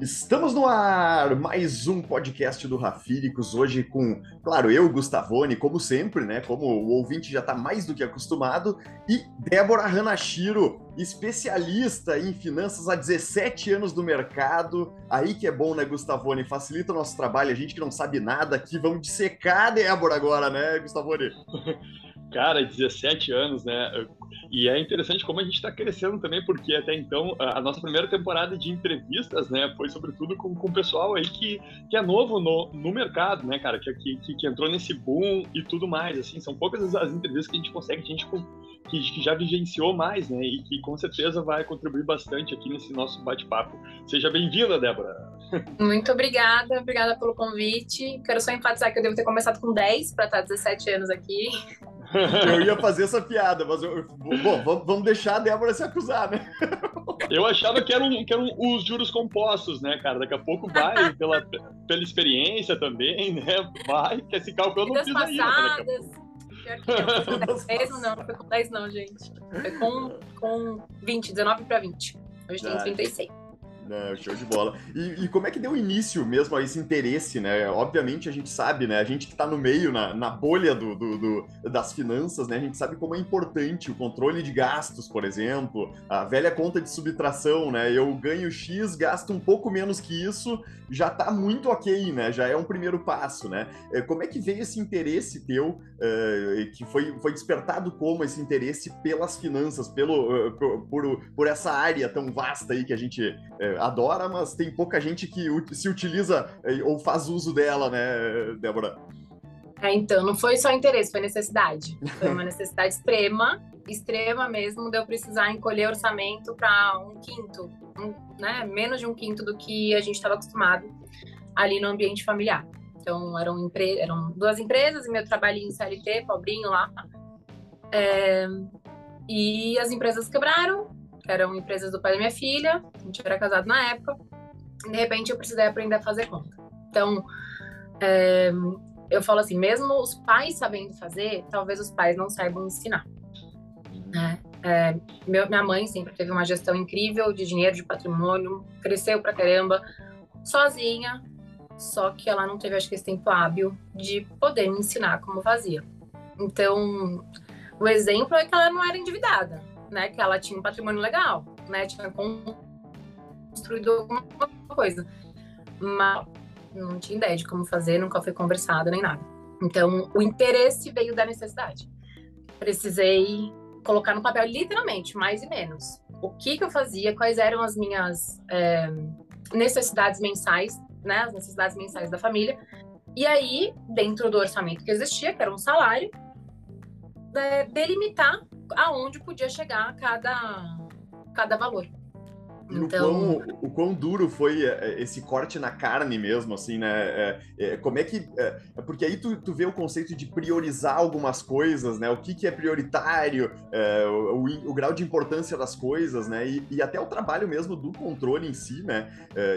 Estamos no ar, mais um podcast do Rafíricos, hoje com, claro, eu, Gustavone, como sempre, né? Como o ouvinte já está mais do que acostumado, e Débora Hanashiro, especialista em finanças há 17 anos no mercado. Aí que é bom, né, Gustavone? Facilita o nosso trabalho, a gente que não sabe nada aqui, vamos dissecar a Débora agora, né, Gustavone? Cara, 17 anos, né? E é interessante como a gente está crescendo também, porque até então a nossa primeira temporada de entrevistas, né, foi sobretudo com, com o pessoal aí que, que é novo no, no mercado, né, cara, que, que, que entrou nesse boom e tudo mais, assim, são poucas as, as entrevistas que a gente consegue, gente que, que já vivenciou mais, né, e que com certeza vai contribuir bastante aqui nesse nosso bate-papo. Seja bem-vinda, Débora. Muito obrigada, obrigada pelo convite. Quero só enfatizar que eu devo ter começado com 10 para estar 17 anos aqui. Eu ia fazer essa piada, mas eu, bom, vamos deixar a Débora se acusar, né? Eu achava que eram, que eram os juros compostos, né, cara? Daqui a pouco vai, pela, pela experiência também, né? Vai, que esse cálculo eu não fiz passadas. ainda. Pior que não, foi com 10 não, não foi com 10 não, gente. Foi com, com 20, 19 para 20. Hoje tem 36. Não, show de bola. E, e, como é que deu início mesmo a esse interesse, né? Obviamente a gente sabe, né? A gente que está no meio, na, na bolha do, do, do, das finanças, né? A gente sabe como é importante o controle de gastos, por exemplo, a velha conta de subtração, né? Eu ganho X, gasto um pouco menos que isso, já está muito ok, né? Já é um primeiro passo, né? É, como é que veio esse interesse teu, uh, que foi, foi despertado como esse interesse pelas finanças, pelo, uh, por, por essa área tão vasta aí que a gente adora, mas tem pouca gente que se utiliza eh, ou faz uso dela, né, Débora? É, então, não foi só interesse, foi necessidade. Foi uma necessidade extrema, extrema mesmo, de eu precisar encolher orçamento para um quinto, um, né, menos de um quinto do que a gente estava acostumado ali no ambiente familiar. Então, eram, empre... eram duas empresas e meu trabalhinho CLT, pobrinho lá. É... E as empresas quebraram, eram empresas do pai da minha filha, a gente era casado na época, de repente eu precisei aprender a fazer conta. Então, é, eu falo assim, mesmo os pais sabendo fazer, talvez os pais não saibam ensinar. Né? É, meu, minha mãe sempre teve uma gestão incrível de dinheiro, de patrimônio, cresceu pra caramba, sozinha, só que ela não teve, acho que, esse tempo hábil de poder me ensinar como fazia. Então, o exemplo é que ela não era endividada né? Que ela tinha um patrimônio legal, né? Tinha construído alguma coisa. Mas não tinha ideia de como fazer, nunca foi conversado nem nada. Então, o interesse veio da necessidade. Precisei colocar no papel, literalmente, mais e menos. O que, que eu fazia, quais eram as minhas é, necessidades mensais, né? As necessidades mensais da família. E aí, dentro do orçamento que existia, que era um salário, é, delimitar aonde podia chegar cada, cada valor. E então... o, quão, o quão duro foi é, é, esse corte na carne mesmo, assim, né? É, é, como é que. É, é, porque aí tu, tu vê o conceito de priorizar algumas coisas, né? O que, que é prioritário, o, o, o, grau de importância das coisas, né? E, e, até o trabalho mesmo do controle em si, né?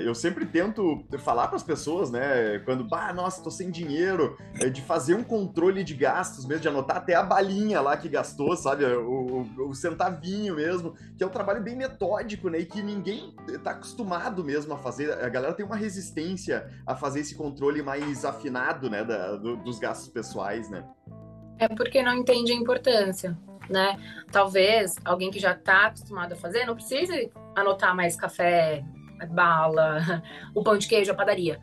eu sempre tento falar para as pessoas, né? Quando, bah, nossa, tô sem dinheiro, de fazer um controle de gastos mesmo, de anotar até a balinha lá que gastou, sabe? O, o centavinho mesmo, que é um trabalho bem metódico, né? E que ninguém ninguém está acostumado mesmo a fazer. A galera tem uma resistência a fazer esse controle mais afinado, né, da, do, dos gastos pessoais, né? É porque não entende a importância, né? Talvez alguém que já está acostumado a fazer não precise anotar mais café, bala, o pão de queijo, a padaria.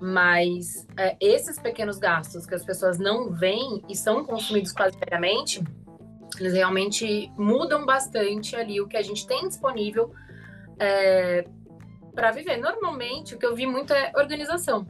Mas é, esses pequenos gastos que as pessoas não veem e são consumidos quase diariamente, eles realmente mudam bastante ali o que a gente tem disponível é, para viver. Normalmente, o que eu vi muito é organização.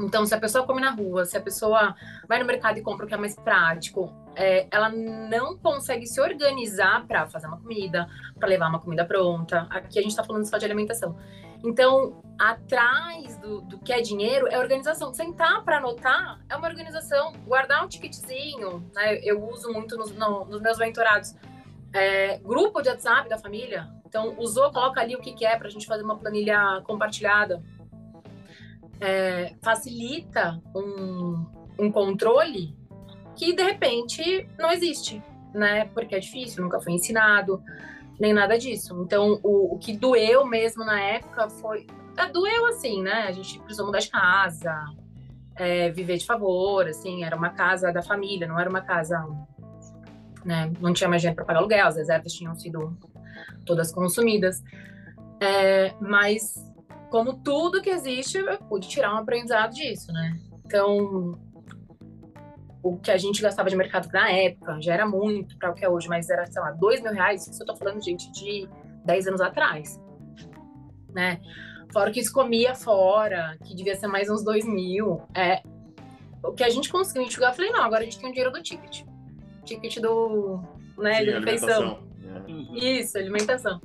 Então, se a pessoa come na rua, se a pessoa vai no mercado e compra o que é mais prático, é, ela não consegue se organizar para fazer uma comida, para levar uma comida pronta. Aqui a gente está falando só de alimentação. Então, atrás do, do, que é dinheiro é organização. Sentar para anotar é uma organização. Guardar um ticketzinho, né? Eu uso muito nos, no, nos meus mentorados. É, grupo de WhatsApp da família, então, usou, coloca ali o que, que é para a gente fazer uma planilha compartilhada. É, facilita um, um controle que, de repente, não existe, né? Porque é difícil, nunca foi ensinado, nem nada disso. Então, o, o que doeu mesmo na época foi é, doeu assim, né? A gente precisou mudar de casa, é, viver de favor, assim, era uma casa da família, não era uma casa, né? Não tinha mais dinheiro para pagar aluguel, as reservas tinham sido todas consumidas. É, mas, como tudo que existe, eu pude tirar um aprendizado disso, né? Então, o que a gente gastava de mercado na época já era muito para o que é hoje, mas era, sei lá, dois mil reais. Isso eu tô falando, gente, de 10 anos atrás, né? Fora que isso comia fora, que devia ser mais uns dois mil. É, o que a gente conseguiu enxugar, eu falei, não, agora a gente tem o dinheiro do ticket. Ticket do, né, Sim, refeição. Uhum. Isso, alimentação.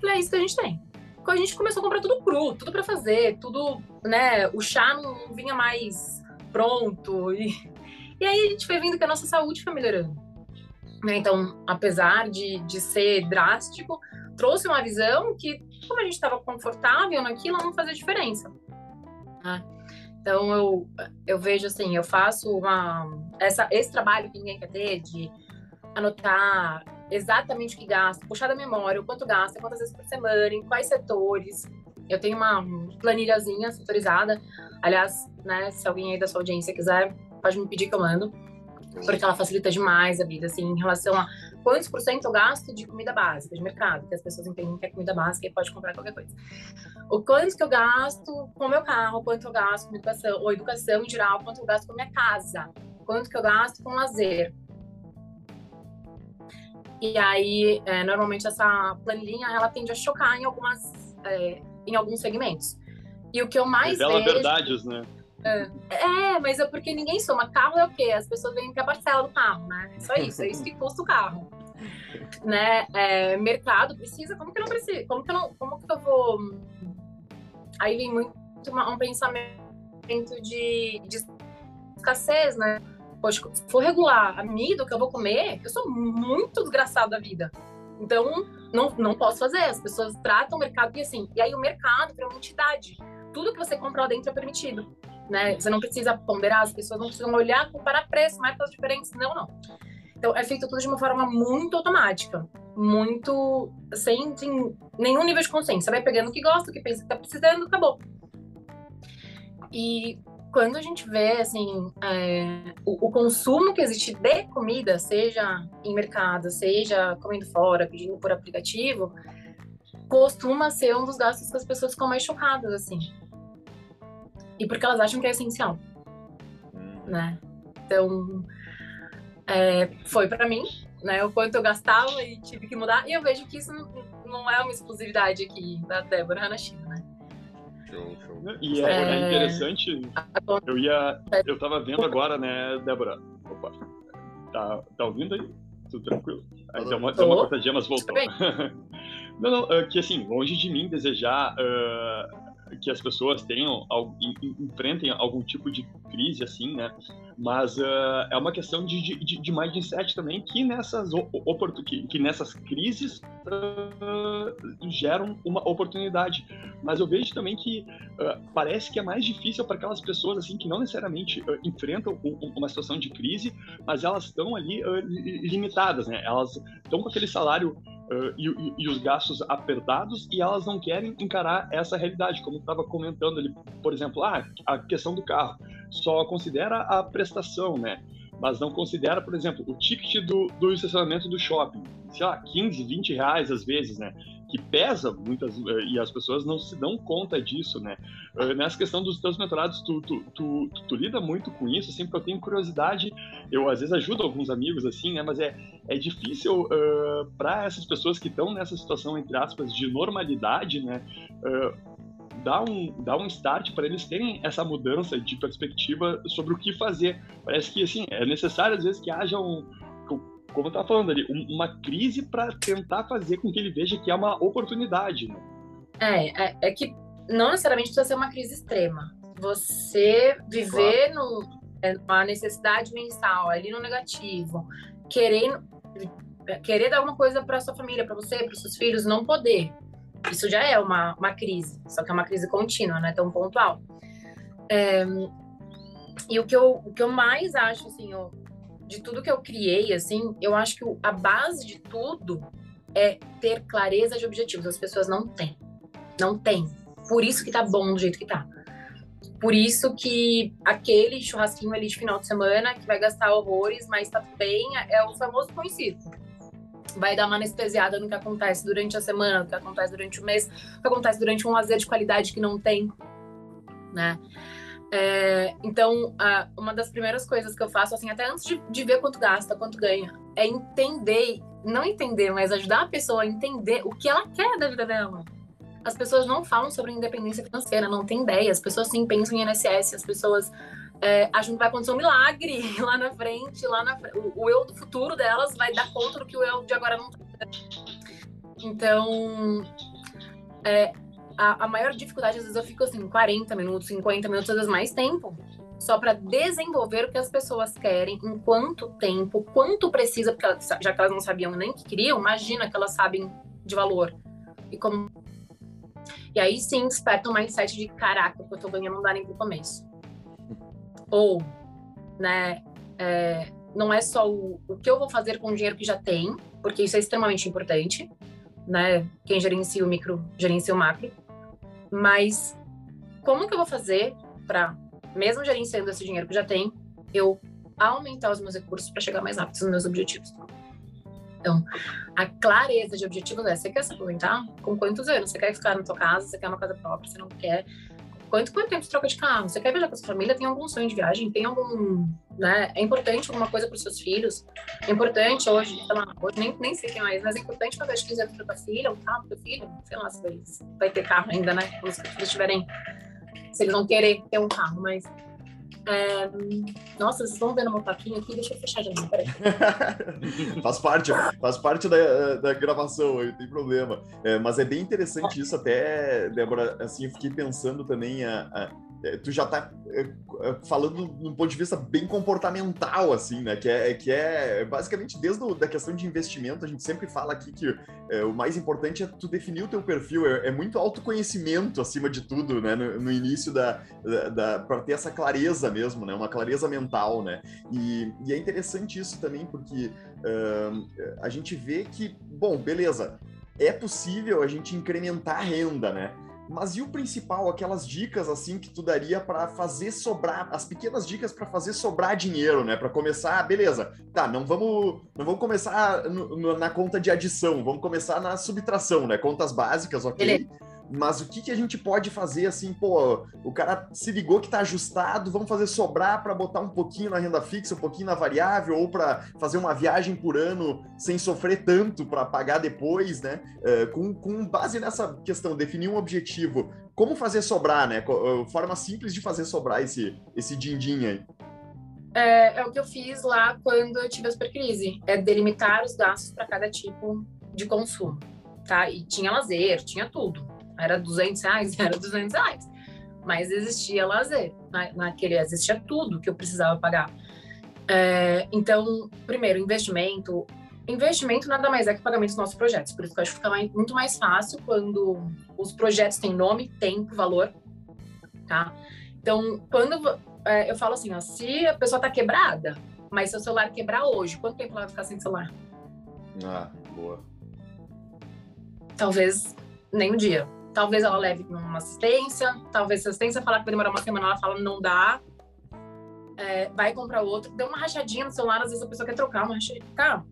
Falei, é isso que a gente tem. A gente começou a comprar tudo cru, tudo para fazer, tudo, né, o chá não vinha mais pronto. E, e aí a gente foi vendo que a nossa saúde foi melhorando. Né? Então, apesar de, de ser drástico, trouxe uma visão que, como a gente estava confortável naquilo, não fazia diferença. Né? Então, eu, eu vejo assim, eu faço uma, essa, esse trabalho que ninguém quer ter, de anotar exatamente o que gasta, puxar da memória o quanto gasta, quantas vezes por semana, em quais setores. Eu tenho uma planilhazinha setorizada. Aliás, né, se alguém aí da sua audiência quiser, pode me pedir que eu mando porque ela facilita demais a vida, assim, em relação a quantos por cento eu gasto de comida básica, de mercado, que as pessoas entendem que é comida básica e pode comprar qualquer coisa. O quanto que eu gasto com o meu carro, quanto eu gasto com educação, ou educação em geral, quanto eu gasto com a minha casa, quanto que eu gasto com lazer. E aí, é, normalmente essa planilhinha, ela tende a chocar em algumas, é, em alguns segmentos. E o que eu mais Revela vejo... verdades, né? É, é, mas é porque ninguém soma. Carro é o quê? As pessoas vêm que a parcela do carro, né? É só isso, é isso que custa o carro. né? É, mercado precisa, como que eu não preciso? Como que eu não, como que eu vou? Aí vem muito uma, um pensamento de, de escassez, né? Poxa, se for regular a comida que eu vou comer, eu sou muito desgraçado da vida. Então, não, não posso fazer. As pessoas tratam o mercado e assim. E aí o mercado é uma entidade. Tudo que você compra lá dentro é permitido né? Você não precisa ponderar, as pessoas não precisam olhar, comparar preço, marcas diferentes, não, não. Então, é feito tudo de uma forma muito automática, muito sem, sem nenhum nível de consciência. Você vai pegando o que gosta, o que pensa que tá precisando, acabou. E quando a gente vê, assim, é, o, o, consumo que existe de comida, seja em mercado, seja comendo fora, pedindo por aplicativo, costuma ser um dos gastos que as pessoas ficam mais chocadas, assim e porque elas acham que é essencial, uhum. né? Então, é, foi para mim, né? O quanto eu gastava e tive que mudar. E eu vejo que isso não, é uma exclusividade aqui da Débora na China, né? Show, show. E é, é interessante. Eu ia, eu tava vendo agora, né, Débora? Opa, tá, tá ouvindo aí? Tudo tranquilo? Aí deu uma, deu uma cortadinha, mas voltou. não, não, é que assim, longe de mim desejar uh, que as pessoas tenham, enfrentem algum tipo de crise, assim, né? Mas uh, é uma questão de, de, de mindset também que nessas, que, que nessas crises uh, geram uma oportunidade. Mas eu vejo também que uh, parece que é mais difícil para aquelas pessoas, assim, que não necessariamente enfrentam uma situação de crise, mas elas estão ali limitadas, né? Elas estão com aquele salário uh, e, e, e, os gastos apertados e elas não querem encarar essa realidade, como estava comentando ali, por exemplo, ah, a questão do carro só considera a prestação, né? Mas não considera, por exemplo, o ticket do, do estacionamento do shopping, sei lá, 15, 20 reais às vezes, né? que pesa muitas eh, e as pessoas não se dão conta disso, né? Uh, nessa questão dos teus mentorados, tu, tu, tu, tu, lida muito com isso, assim, que eu tenho curiosidade, eu às vezes ajudo alguns amigos assim, né? Mas é, é difícil uh, para essas pessoas que estão nessa situação, entre aspas, de normalidade, né? Uh, dar um, dar um start para eles terem essa mudança de perspectiva sobre o que fazer. Parece que, assim, é necessário às vezes que haja um, como eu estava falando ali, uma crise para tentar fazer com que ele veja que é uma oportunidade. Né? É, é, é, que não necessariamente precisa ser uma crise extrema. Você viver claro. no, é, numa necessidade mensal, ali no negativo, querer, querer dar alguma coisa para sua família, para você, para seus filhos, não poder. Isso já é uma, uma crise, só que é uma crise contínua, não é tão pontual. É, e o que, eu, o que eu mais acho, assim, eu, de tudo que eu criei, assim, eu acho que a base de tudo é ter clareza de objetivos. As pessoas não têm. Não têm. Por isso que tá bom do jeito que tá. Por isso que aquele churrasquinho ali de final de semana, que vai gastar horrores, mas tá bem, é o famoso conhecido. Vai dar uma anestesiada no que acontece durante a semana, no que acontece durante o mês, no que acontece durante um lazer de qualidade que não tem, né? É, então, a, uma das primeiras coisas que eu faço, assim, até antes de, de, ver quanto gasta, quanto ganha, é entender, não entender, mas ajudar a pessoa a entender o que ela quer da vida dela. As pessoas não falam sobre independência financeira, não tem ideia. As pessoas sim pensam em INSS, as pessoas é, acham que vai acontecer um milagre lá na frente, lá na o, o eu do futuro delas vai dar conta do que o eu de agora não tá. Então, é, a, a, maior dificuldade, às vezes eu fico assim, 40 minutos, 50 minutos, às vezes mais tempo, só para desenvolver o que as pessoas querem, em quanto tempo, quanto precisa, porque elas, já que elas não sabiam nem que queriam, imagina que elas sabem de valor. E como. E aí sim desperta um mindset de caraca, o que eu tô ganhando não dá nem pro começo. Ou, né, é, não é só o, o que eu vou fazer com o dinheiro que já tem, porque isso é extremamente importante, né? Quem gerencia o micro, gerencia o macro mas como que eu vou fazer para, mesmo gerenciando esse dinheiro que já tem, eu aumentar os meus recursos para chegar mais rápido nos meus objetivos? Então, a clareza de objetivos é: você quer se aposentar? Com quantos anos? Você quer ficar na sua casa? Você quer uma casa própria? Você não quer? Quanto, quanto tempo você troca de carro? Você quer viajar com a sua família? Tem algum sonho de viagem? Tem algum. Né? É importante alguma coisa para os seus filhos? É importante hoje, sei lá, hoje nem, nem sei quem mais, mas é importante fazer de 15 anos para tua filha, um carro teu filho? Sei lá se vai, vai ter carro ainda, né? Quando os filhos tiverem. Se eles vão querer ter um carro, mas é... Nossa, vocês estão vendo meu papinho aqui? Deixa eu fechar de novo, peraí. faz parte, faz parte da, da gravação, não tem problema. É, mas é bem interessante isso até, Débora, assim, eu fiquei pensando também a, a tu já tá é, é, falando num ponto de vista bem comportamental, assim, né? Que é, que é basicamente desde a da questão de investimento, a gente sempre fala aqui que é, o mais importante é tu definir o teu perfil, é, é muito autoconhecimento acima de tudo, né? No, no início da, da, da para ter essa clareza mesmo, né? Uma clareza mental, né? E, e é interessante isso também porque uh, a gente vê que, bom, beleza, é possível a gente incrementar a renda, né? Mas e o principal, aquelas dicas assim que tu daria para fazer sobrar, as pequenas dicas para fazer sobrar dinheiro, né? Para começar, beleza. Tá, não vamos, não vamos começar no, no, na conta de adição, vamos começar na subtração, né? Contas básicas, OK? Beleza. Mas o que, que a gente pode fazer assim, pô, o cara se ligou que tá ajustado, vamos fazer sobrar para botar um pouquinho na renda fixa, um pouquinho na variável, ou para fazer uma viagem por ano sem sofrer tanto para pagar depois, né? É, com, com base nessa questão, definir um objetivo, como fazer sobrar, né? Eh, forma simples de fazer sobrar esse, esse din-din aí. É, é, o que eu fiz lá quando eu tive a supercrise, é delimitar os gastos para cada tipo de consumo, tá? E tinha lazer, tinha tudo era 200 reais, era 200 reais. Mas existia lazer, na, naquele existia tudo que eu precisava pagar. É, então, primeiro, investimento. Investimento nada mais é que pagamento dos nossos projetos. Por isso que eu acho que fica mais, muito mais fácil quando os projetos têm nome, tempo, valor, tá? Então, quando é, eu falo assim, ó, se a pessoa tá quebrada, mas seu celular quebrar hoje, quanto tempo ela vai ficar sem celular? Ah, boa. Talvez nem um dia. Talvez ela leve uma assistência, talvez a assistência falar que vai demorar uma semana, ela fala não dá. É, vai comprar outro. Deu uma rachadinha no celular, às vezes a pessoa quer trocar uma rachadinha. Tá.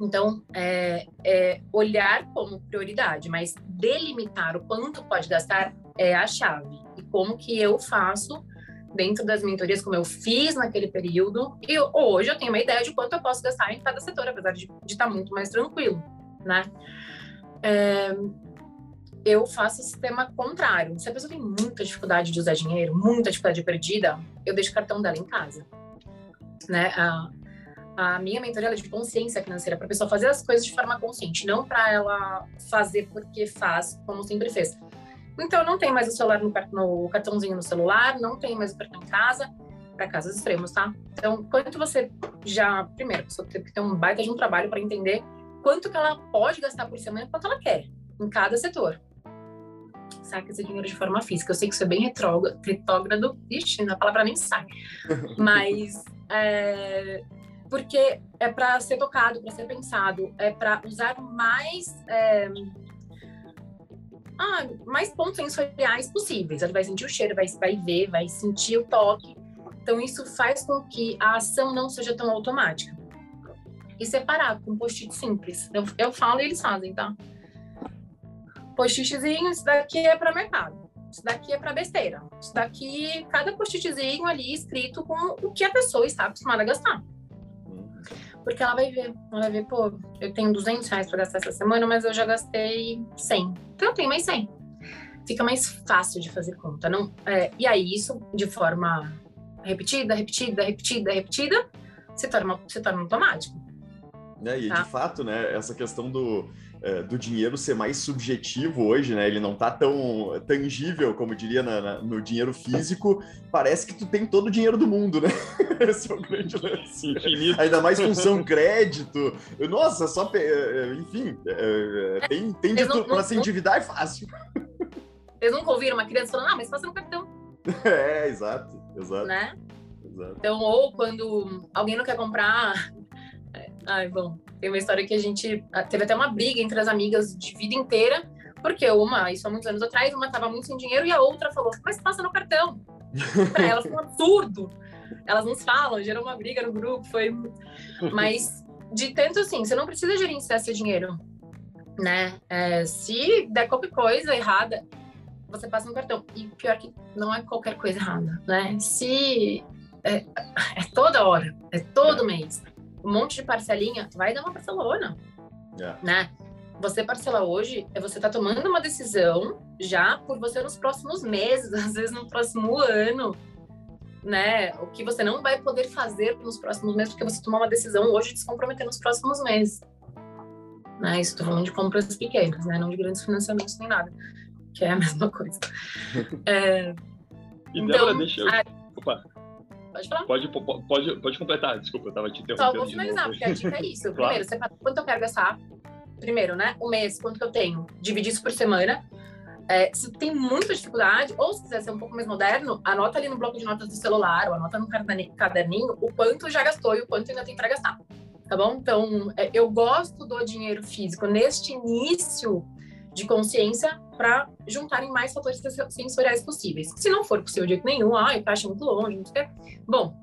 Então, é, é olhar como prioridade, mas delimitar o quanto pode gastar é a chave. E como que eu faço dentro das mentorias, como eu fiz naquele período, e hoje eu tenho uma ideia de quanto eu posso gastar em cada setor, apesar de, estar muito mais tranquilo, né? É, eu faço o sistema contrário. Se a pessoa tem muita dificuldade de usar dinheiro, muita dificuldade perdida, eu deixo o cartão dela em casa. Né? A, a minha mentoria é de consciência financeira, para a pessoa fazer as coisas de forma consciente, não para ela fazer porque faz, como sempre fez. Então, não tem mais o celular no, no cartãozinho no celular, não tem mais o cartão em casa, para casos extremos, tá? Então, quanto você já. Primeiro, a pessoa tem que ter um baita de um trabalho para entender quanto que ela pode gastar por semana e quanto ela quer em cada setor saca esse dinheiro de forma física. Eu sei que isso é bem retrógrado, ixi, a palavra nem sai. Mas é, porque é para ser tocado, para ser pensado, é para usar mais é, ah, mais pontos sensoriais possíveis. Ele vai sentir o cheiro, vai, vai ver, vai sentir o toque. Então, isso faz com que a ação não seja tão automática. E separar com post-it simples. Eu, eu falo e eles fazem, tá? Post-itzinho, isso daqui é para mercado. Isso daqui é para besteira. Isso daqui, cada post-itzinho ali escrito com o que a pessoa está acostumada a gastar. Porque ela vai ver, ela vai ver, pô, eu tenho 200 reais para gastar essa semana, mas eu já gastei 100. Então eu tenho mais 100. Fica mais fácil de fazer conta. Não, é, e aí isso, de forma repetida, repetida, repetida, repetida, se torna, se torna automático. É, e tá? de fato, né, essa questão do, do dinheiro ser mais subjetivo hoje, né? Ele não tá tão tangível, como diria na, na, no dinheiro físico. Parece que tu tem todo o dinheiro do mundo, né? Esse é o grande lance. Infinito. Ainda mais função crédito. Nossa, só. É, é, enfim, é, tem, tem de tudo. Pra se endividar é fácil. Vocês nunca ouviram uma criança falando, ah, mas passa no cartão. É, exato, exato. Né? Exato. Então, ou quando alguém não quer comprar. Ai, bom, tem uma história que a gente ah, teve até uma briga entre as amigas de vida inteira, porque uma, isso há muitos anos atrás, uma estava muito sem dinheiro e a outra falou: Mas passa no cartão. Para elas foi um absurdo. Elas não falam, gerou uma briga no grupo, foi. Mas, de tanto assim, você não precisa gerenciar seu dinheiro, né? É, se der qualquer coisa errada, você passa no cartão. E pior que não é qualquer coisa errada, né? Se. É, é toda hora, é todo mês um monte de parcelinha, vai dar uma parcelona, yeah. É. né? Você parcela hoje, é você tá tomando uma decisão já por você nos próximos meses, às vezes no próximo ano, né? O que você não vai poder fazer nos próximos meses, porque você tomou uma decisão hoje de se comprometer nos próximos meses. Né? Isso tô falando de compras pequenas, né? Não de grandes financiamentos nem nada, que é a mesma coisa. é... E então, Débora, deixa eu... A... Opa. Pode falar. Pode, pode, pode completar, desculpa, eu tava te interrompendo. Só vou finalizar, porque a dica é isso. Primeiro, você fala quanto eu quero gastar. Primeiro, né? O mês, quanto que eu tenho. Dividir isso por semana. É, se tem muita dificuldade, ou se quiser ser um pouco mais moderno, anota ali no bloco de notas do celular, ou anota no caderninho o quanto já gastou e o quanto ainda tem para gastar. Tá bom? Então, é, eu gosto do dinheiro físico neste início de consciência para juntarem mais fatores sensoriais possíveis. Se não for possível de jeito nenhum, ai, acha muito longe, não sei Bom,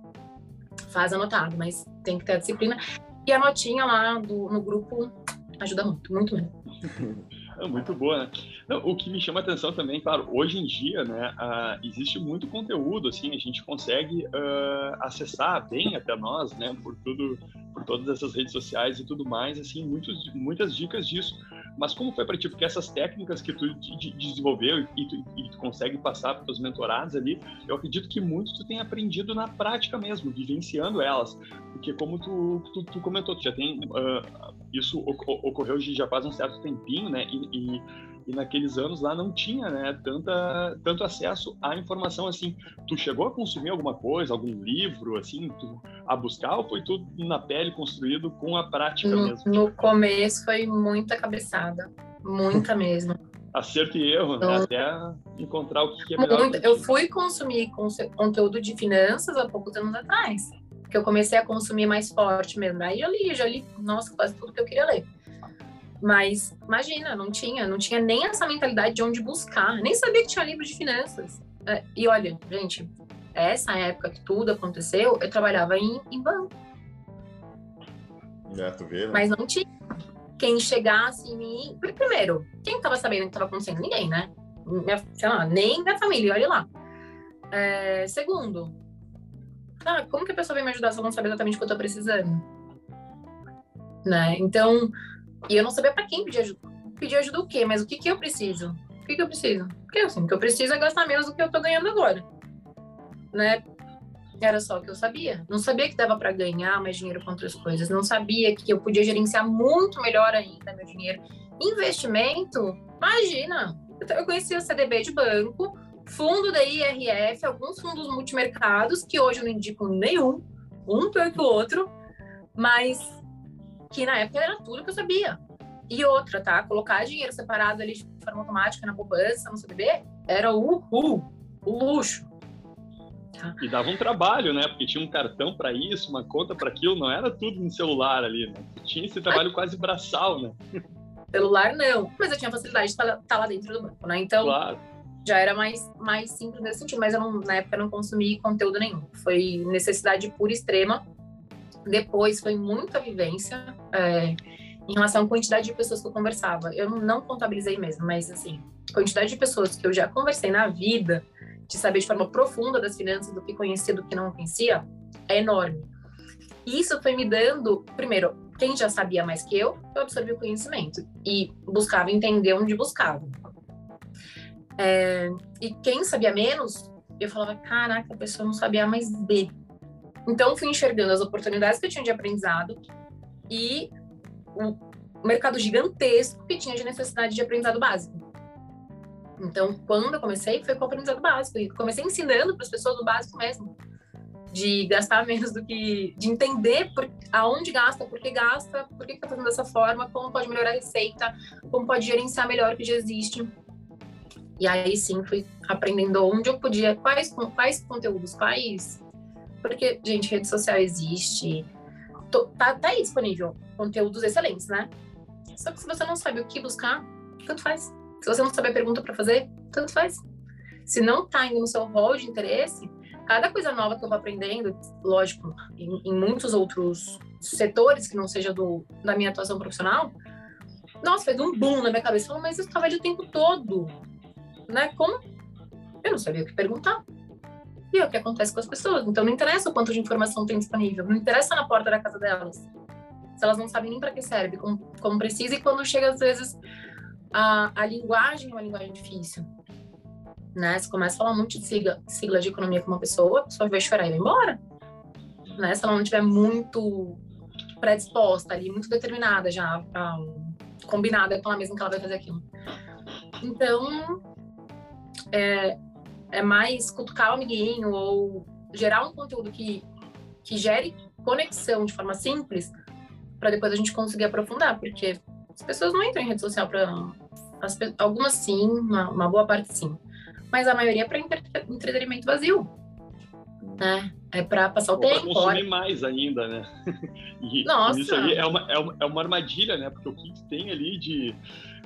faz anotado, mas tem que ter a disciplina. E a notinha lá do, no grupo ajuda muito, muito mesmo. É muito boa, né? Não, o que me chama a atenção também, claro, hoje em dia, né, uh, existe muito conteúdo, assim, a gente consegue uh, acessar bem até nós, né, por tudo, por todas essas redes sociais e tudo mais, assim, muitos, muitas dicas disso. Mas como foi para ti? Porque essas técnicas que tu de, de desenvolveu e tu, e tu, consegue passar para os mentorados ali, eu acredito que muito tu tem aprendido na prática mesmo, vivenciando elas. Porque como tu, tu, tu comentou, tu já tem... Uh, isso ocorreu já faz um certo tempinho, né? E, e e naqueles anos lá não tinha né, tanta, tanto acesso à informação assim. Tu chegou a consumir alguma coisa, algum livro, assim, tu, a buscar ou foi tudo na pele construído com a prática no, mesmo? No começo foi muita cabeçada, muita mesmo. Acerto e erro, né? então, né? até encontrar o que é melhor. Muito, eu fui consumir conteúdo de finanças há poucos anos atrás, que eu comecei a consumir mais forte mesmo. Aí eu li, já li, nossa, quase tudo que eu queria ler. Mas imagina, não tinha, não tinha nem essa mentalidade de onde buscar, nem sabia que tinha livro de finanças. É, e olha, gente, essa época que tudo aconteceu, eu trabalhava em, em banco. É, tu vê, né? Mas não tinha quem chegasse em mim. Primeiro, quem estava sabendo o que estava acontecendo? Ninguém, né? Minha, sei lá, nem minha família, olha lá. É, segundo, ah, como que a pessoa vem me ajudar se ela não sabe exatamente o que eu estou precisando? Né? Então, e eu não sabia para quem pedir ajuda. Pedir ajuda o quê? Mas o que, que eu preciso? O que, que eu preciso? Porque assim, o que eu preciso é gastar menos do que eu tô ganhando agora. Né? Era só o que eu sabia. Não sabia que dava para ganhar mais dinheiro com outras coisas. Não sabia que eu podia gerenciar muito melhor ainda meu dinheiro. Investimento, imagina. Eu conhecia CDB de banco, fundo da IRF, alguns fundos multimercados, que hoje eu não indico nenhum, um pior que o outro, mas que na época era tudo que eu sabia. E outra, tá? Colocar dinheiro separado ali de forma automática na poupança, no CDB, era o uhul, o luxo. Tá? E dava um trabalho, né? Porque tinha um cartão para isso, uma conta para aquilo, não era tudo no celular ali, né? Tinha esse trabalho quase braçal, né? Celular, não. Mas eu tinha facilidade de estar tá lá dentro do banco, né? Então, claro. já era mais, mais simples nesse sentido. Mas eu não, na época, não consumi conteúdo nenhum. Foi necessidade pura e extrema. Depois, foi muita vivência. É, em relação à quantidade de pessoas que eu conversava. Eu não contabilizei mesmo, mas, assim, quantidade de pessoas que eu já conversei na vida, de saber de forma profunda das finanças, do que conhecia, do que não conhecia, é enorme. Isso foi me dando, primeiro, quem já sabia mais que eu, eu absorvi o conhecimento e buscava entender onde buscava. É, e quem sabia menos, eu falava, caraca, a pessoa não sabia mais B. Então, fui enxergando as oportunidades que eu tinha de aprendizado e o mercado gigantesco que tinha de necessidade de aprendizado básico. Então, quando eu comecei, foi com o aprendizado básico. E comecei ensinando para as pessoas o básico mesmo de gastar menos do que de entender por, aonde gasta, por que gasta, por que está fazendo dessa forma, como pode melhorar a receita, como pode gerenciar melhor o que já existe. E aí sim fui aprendendo onde eu podia, quais, quais conteúdos, quais. Porque, gente, rede social existe, tô, tá, tá aí disponível conteúdos excelentes, né? Só que se você não sabe o que buscar, tanto faz. Se você não sabe a pergunta para fazer, tanto faz. Se não tá indo no seu rol de interesse, cada coisa nova que eu vou aprendendo, lógico, em, em muitos outros setores que não seja do, da minha atuação profissional, nossa, fez um boom na minha cabeça. Mas eu estava ali o tempo todo, né? Como? Eu não sabia o que perguntar. E é o que acontece com as pessoas. Então, não interessa o quanto de informação tem disponível, não interessa na porta da casa delas. Se elas não sabem nem para que serve, como, como precisa, e quando chega, às vezes, a, a linguagem é uma linguagem difícil né? Você começa a falar um monte de sigla, sigla de economia com uma pessoa, a pessoa vai chorar e vai embora. Né? Se ela não estiver muito predisposta ali, muito determinada já, combinada com ela mesma que ela vai fazer aquilo. Então, é, é mais cutucar o amiguinho ou gerar um conteúdo que, que gere conexão de forma simples para depois a gente conseguir aprofundar, porque as pessoas não entram em rede social para algumas sim, uma, uma boa parte sim mas a maioria é para entretenimento vazio. Né? É para passar o Ou tempo. Para consumir mais ainda, né? E, Nossa. Isso aí é uma, é, uma, é uma armadilha, né? Porque o que tem ali de,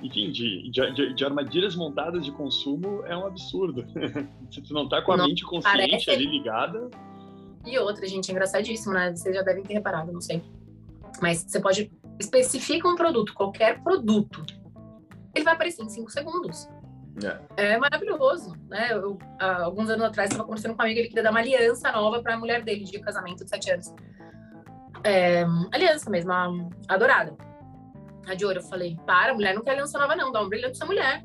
enfim, de, de, de, armadilhas montadas de consumo é um absurdo. Se tu não tá com a não, mente consciente parece... ali ligada. E outra, gente, é engraçadíssimo, né? Vocês já devem ter reparado, não sei. Mas você pode especificar um produto, qualquer produto. Ele vai aparecer em 5 segundos. É. é maravilhoso, né? Eu, há alguns anos atrás, estava conversando com um amigo, ele queria dar uma aliança nova para a mulher dele, de casamento de sete anos. É, aliança mesmo, a, a dourada. A de ouro. Eu falei, para, mulher não quer aliança nova não, dá um brilhante essa mulher.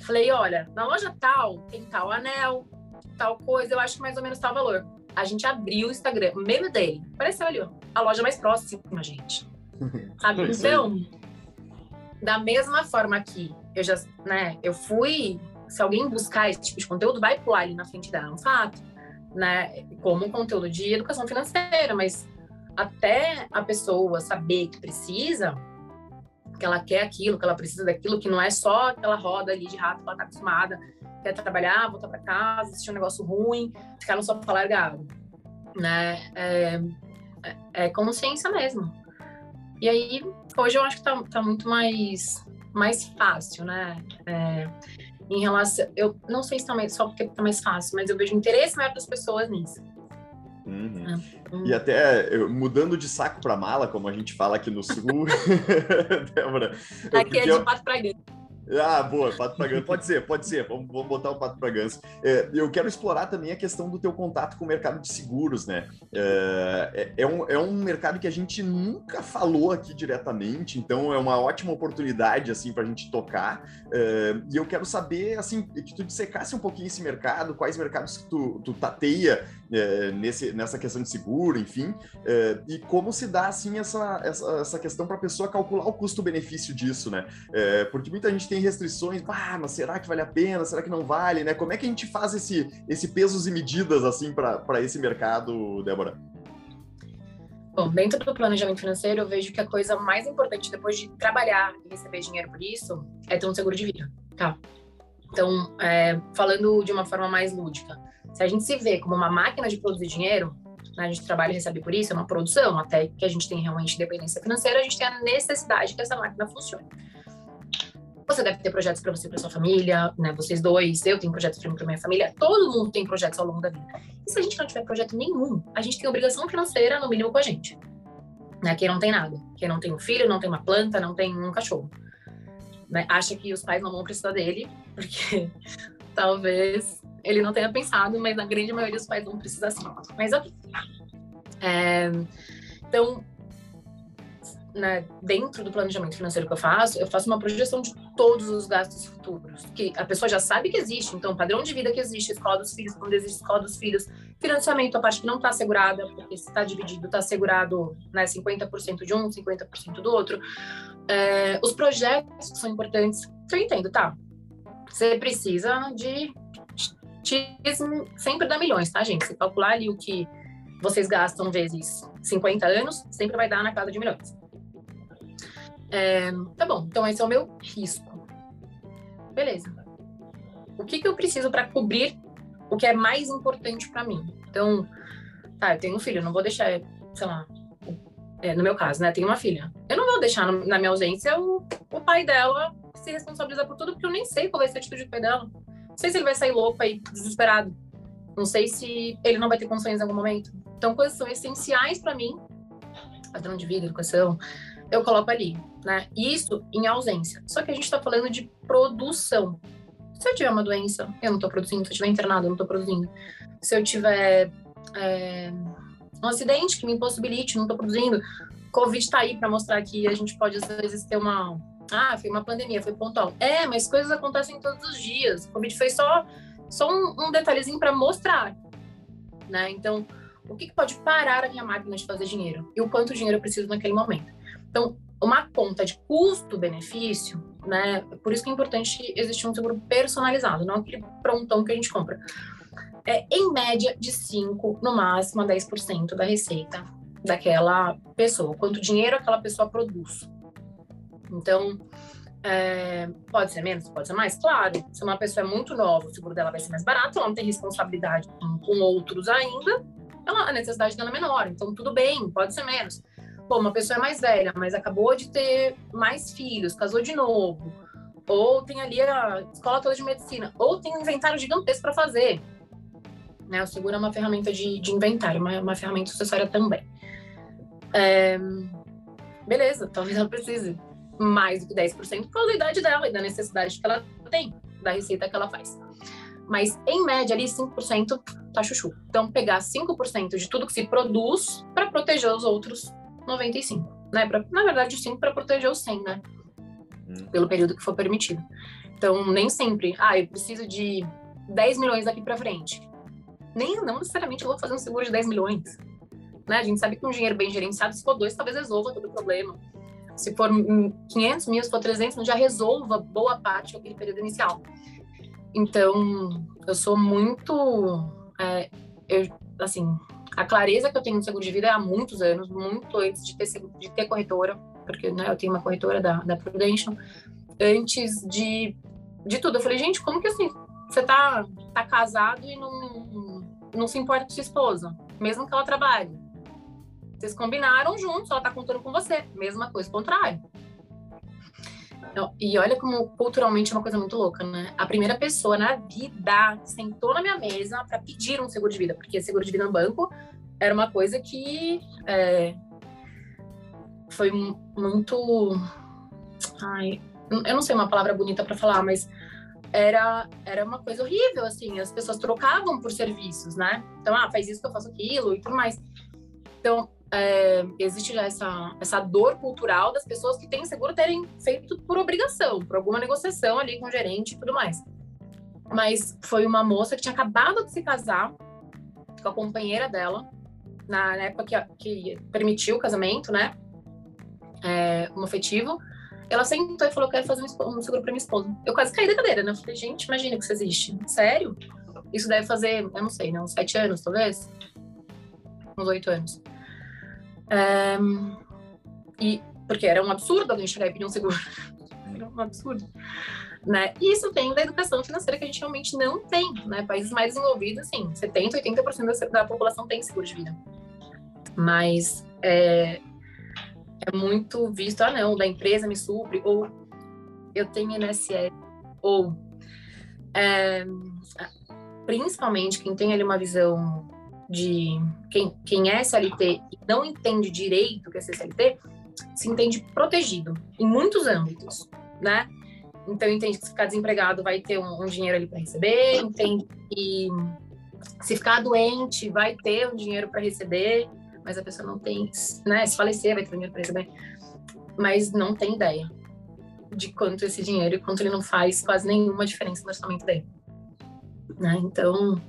Falei, olha, na loja tal, tem tal anel, tal coisa, eu acho que mais ou menos tal valor. A gente abriu o Instagram, o meme dele, apareceu ali, ó, a loja mais próxima, gente. Sabe? Então, da mesma forma que eu já, né, eu fui, se alguém buscar esse tipo de conteúdo, vai pular ali na frente dela, é um fato, né, como um conteúdo de educação financeira, mas até a pessoa saber que precisa, que ela quer aquilo, que ela precisa daquilo, que não é só aquela roda ali de rato que ela tá acostumada, quer trabalhar, voltar para casa, assistir um negócio ruim, ficar no sofá largado, né, é, é, é consciência mesmo. E aí, hoje eu acho que tá, tá muito mais mais fácil, né? É, em relação, eu não sei se tá só porque tá mais fácil, mas eu vejo interesse maior das pessoas nisso. Uhum. É. E até mudando de saco para mala, como a gente fala aqui no sul, Débora. Aqui é de pato para ah, boa, pato pra ganso. Pode ser, pode ser. Vamos, vamos botar o pato pra ganso. É, eu quero explorar também a questão do teu contato com o mercado de seguros, né? É, é, é, um, é um mercado que a gente nunca falou aqui diretamente, então é uma ótima oportunidade, assim, pra gente tocar. É, e eu quero saber, assim, que tu dissecasse um pouquinho esse mercado, quais mercados que tu, tu tateia é, nesse, nessa questão de seguro, enfim, é, e como se dá, assim, essa, essa, essa questão pra pessoa calcular o custo-benefício disso, né? porque muita gente tem restrições, ah, mas será que vale a pena? Será que não vale, né? Como é que a gente faz esse, esse pesos e medidas, assim, para esse mercado, Débora? Bom, dentro do planejamento financeiro, eu vejo que a coisa mais importante depois de trabalhar e receber dinheiro por isso é ter um seguro de vida, tá? Então, é, falando de uma forma mais lúdica, se a gente se vê como uma máquina de produzir dinheiro, né, a gente trabalha e recebe por isso, é uma produção, até que a gente tem realmente independência financeira, a gente tem a necessidade que essa máquina funcione. Você deve ter projetos para você e para sua família, né? Vocês dois, eu tenho projetos para mim para minha família. Todo mundo tem projetos ao longo da vida. E se a gente não tiver projeto nenhum, a gente tem obrigação financeira, no mínimo, com a gente. Né? Quem não tem nada. Quem não tem um filho, não tem uma planta, não tem um cachorro. Né? Acha que os pais não vão precisar dele, porque talvez ele não tenha pensado, mas na grande maioria dos pais vão precisar sim. Mas ok. É, então, né, dentro do planejamento financeiro que eu faço, eu faço uma projeção de todos os gastos futuros, que a pessoa já sabe que existe, então padrão de vida que existe, escola dos filhos, quando existe escola dos filhos, financiamento, a parte que não está assegurada, porque se está dividido, está assegurado né, 50% de um, 50% do outro. É, os projetos que são importantes, eu entendo, tá? Você precisa de sempre dá milhões, tá, gente? Se calcular ali o que vocês gastam vezes 50 anos, sempre vai dar na casa de milhões. É, tá bom, então esse é o meu risco. Beleza. O que, que eu preciso para cobrir o que é mais importante para mim? Então, tá, eu tenho um filho, não vou deixar, sei lá, é, no meu caso, né? Tenho uma filha. Eu não vou deixar na minha ausência o, o pai dela se responsabilizar por tudo, porque eu nem sei qual vai ser a atitude do pai dela. Não sei se ele vai sair louco aí, desesperado. Não sei se ele não vai ter condições em algum momento. Então, coisas são essenciais para mim, padrão de vida, educação, eu coloco ali, né? Isso em ausência. Só que a gente está falando de produção. Se eu tiver uma doença, eu não estou produzindo. Se eu tiver internado, eu não estou produzindo. Se eu tiver é, um acidente que me impossibilite, não estou produzindo. Covid está aí para mostrar que a gente pode, às vezes, ter uma. Ah, foi uma pandemia, foi pontual. É, mas coisas acontecem todos os dias. Covid foi só, só um, um detalhezinho para mostrar. Né? Então, o que, que pode parar a minha máquina de fazer dinheiro? E o quanto dinheiro eu preciso naquele momento? Então, uma conta de custo-benefício, né? Por isso que é importante existir um seguro personalizado, não aquele prontão que a gente compra. É, em média, de 5%, no máximo, a 10% da receita daquela pessoa, quanto dinheiro aquela pessoa produz. Então, é, pode ser menos, pode ser mais, claro. Se uma pessoa é muito nova, o seguro dela vai ser mais barato, ela não tem responsabilidade com, com outros ainda, ela, a necessidade dela é menor, então tudo bem, pode ser menos pô, uma pessoa é mais velha, mas acabou de ter mais filhos, casou de novo, ou tem ali a escola toda de medicina, ou tem um inventário gigantesco para fazer. Né? O seguro é uma ferramenta de, de inventário, uma, uma ferramenta sucessória também. É... Beleza, talvez ela precise mais do que 10% por causa da idade dela e da necessidade que ela tem, da receita que ela faz. Mas, em média, ali 5% tá chuchu. Então, pegar 5% de tudo que se produz para proteger os outros 95, né? Pra, na verdade, 5 para proteger o 100, né? Hum. Pelo período que for permitido. Então, nem sempre, ah, eu preciso de 10 milhões daqui para frente. Nem, não necessariamente eu vou fazer um seguro de 10 milhões. Né? A gente sabe que um dinheiro bem gerenciado, se for dois, talvez resolva todo o problema. Se for 500 mil, se for 300, já resolva boa parte daquele período inicial. Então, eu sou muito. É, eu, assim, a clareza que eu tenho no seguro de vida é há muitos anos, muito antes de ter, de ter corretora, porque né, eu tenho uma corretora da, da Prudential, antes de, de tudo. Eu falei, gente, como que assim, você tá, tá casado e não, não se importa com sua esposa, mesmo que ela trabalhe? Vocês combinaram juntos, ela tá contando com você, mesma coisa, contrário. E olha como culturalmente é uma coisa muito louca, né? A primeira pessoa na vida sentou na minha mesa para pedir um seguro de vida, porque seguro de vida no banco era uma coisa que é, foi muito. Ai, eu não sei uma palavra bonita para falar, mas era, era uma coisa horrível, assim. As pessoas trocavam por serviços, né? Então, ah, faz isso que eu faço aquilo e tudo mais. Então, é, existe já essa, essa dor cultural das pessoas que têm seguro terem feito por obrigação, por alguma negociação ali com o gerente e tudo mais. Mas foi uma moça que tinha acabado de se casar com a companheira dela, na época que, que permitiu o casamento, né? É, um afetivo. Ela sentou e falou: Quero fazer um, seguro para minha esposa. Eu quase caí da cadeira, né? Eu falei: Gente, imagina que isso existe. Sério? Isso deve fazer, eu não sei, né? Uns sete anos, talvez? Uns oito anos. Um, e porque era um absurdo alguém chegar e pedir um seguro. era um absurdo. Né? E isso vem da educação financeira que a gente realmente não tem. Né? Países mais desenvolvidos, sim, 70%, 80% da, da população tem seguro de vida. Mas é, é muito visto, ah, não, da empresa me supre, ou eu tenho INSS ou é, principalmente quem tem ali uma visão de quem, quem é SLT e não entende direito o que é ser SLT, se entende protegido em muitos âmbitos, né? Então entende que se ficar desempregado vai ter um, um dinheiro ali para receber, entende que se ficar doente vai ter um dinheiro para receber, mas a pessoa não tem, né? Se falecer vai ter um dinheiro para receber, mas não tem ideia de quanto esse dinheiro e quanto ele não faz quase nenhuma diferença no orçamento dele. Né? Então,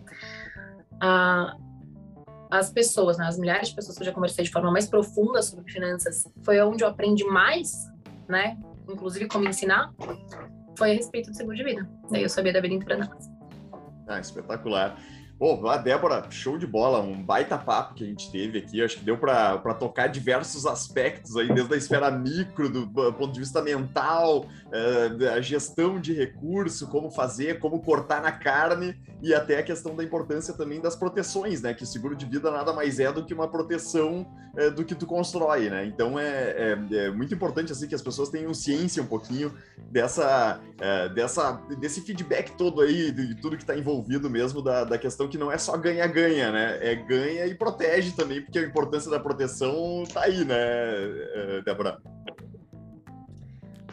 a, as pessoas, né, as milhares de pessoas que eu já conversei de forma mais profunda sobre finanças, foi onde eu aprendi mais, né, inclusive como ensinar, foi a respeito do seguro de vida. Daí eu sabia da vida inteira Ah, espetacular. Pô, a Débora, show de bola, um baita papo que a gente teve aqui. Acho que deu para tocar diversos aspectos aí, desde a esfera micro, do ponto de vista mental, uh, a gestão de recurso, como fazer, como cortar na carne e até a questão da importância também das proteções, né? Que o seguro de vida nada mais é do que uma proteção uh, do que tu constrói, né? Então é, é, é, muito importante assim que as pessoas tenham ciência um pouquinho dessa, uh, dessa desse feedback todo aí, de tudo que está envolvido mesmo da, da questão que não é só ganha-ganha, né? É ganha e protege também, porque a importância da proteção tá aí, né, eh, Débora?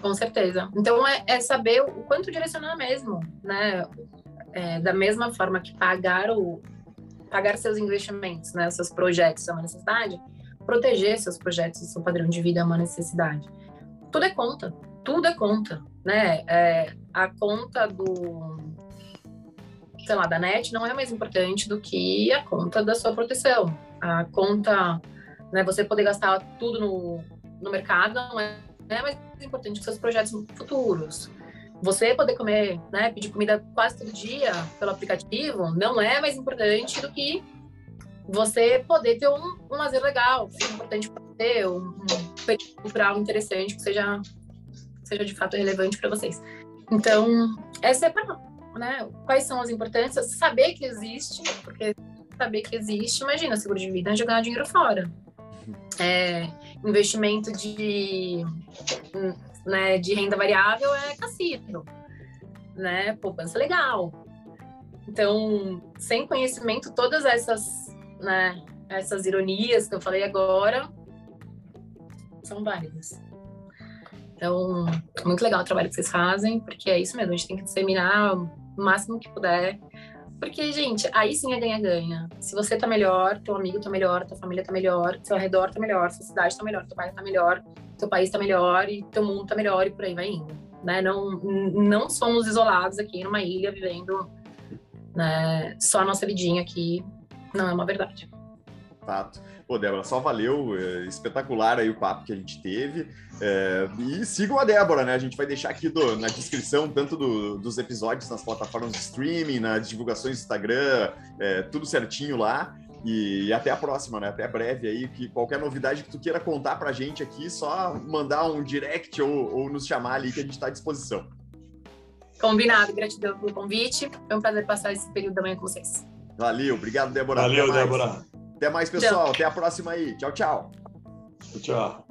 Com certeza. Então é, é saber o quanto direcionar mesmo, né? É, da mesma forma que pagar o pagar seus investimentos, né, seus projetos é uma necessidade, proteger seus projetos seu padrão de vida é uma necessidade. Tudo é conta, tudo é conta, né? É, a conta do sei lá, da net não é mais importante do que a conta da sua proteção. A conta, né, você poder gastar tudo no, no mercado não é, não é mais importante que seus projetos futuros. Você poder comer, né, pedir comida quase todo dia pelo aplicativo não é mais importante do que você poder ter um, um lazer legal, importante para você, um, um período cultural interessante que seja, seja de fato relevante para vocês. Então, é separar né? Quais são as importâncias? Saber que existe, porque saber que existe, imagina, seguro de vida é jogar dinheiro fora. É, investimento de, né, de renda variável é cassino, né? Poupança legal. Então, sem conhecimento, todas essas, né, essas ironias que eu falei agora são válidas. Então, muito legal o trabalho que vocês fazem, porque é isso mesmo, a gente tem que disseminar o máximo que puder. Porque, gente, aí sim é ganha-ganha. Se você tá melhor, teu amigo tá melhor, tua família tá melhor, seu redor tá melhor, sua cidade tá melhor, teu bairro tá melhor, teu país tá melhor e teu mundo tá melhor e por aí vai indo. Né? Não, não somos isolados aqui numa ilha vivendo né, só a nossa vidinha aqui. Não é uma verdade. Fato. Pô, Débora, só valeu, é, espetacular aí o papo que a gente teve. É, e sigam a Débora, né? A gente vai deixar aqui do, na descrição, tanto do, dos episódios nas plataformas de streaming, nas divulgações do Instagram, é, tudo certinho lá. E, e, até a próxima, né? Até breve aí. Que qualquer novidade que tu queira contar pra gente aqui, só mandar um direct ou, ou nos chamar ali que a gente está à disposição. Combinado, gratidão pelo convite. Foi um prazer passar esse período da manhã com vocês. Valeu, obrigado, Débora. Valeu, Débora. Até mais, pessoal. Até a próxima aí. Tchau, tchau. Tchau.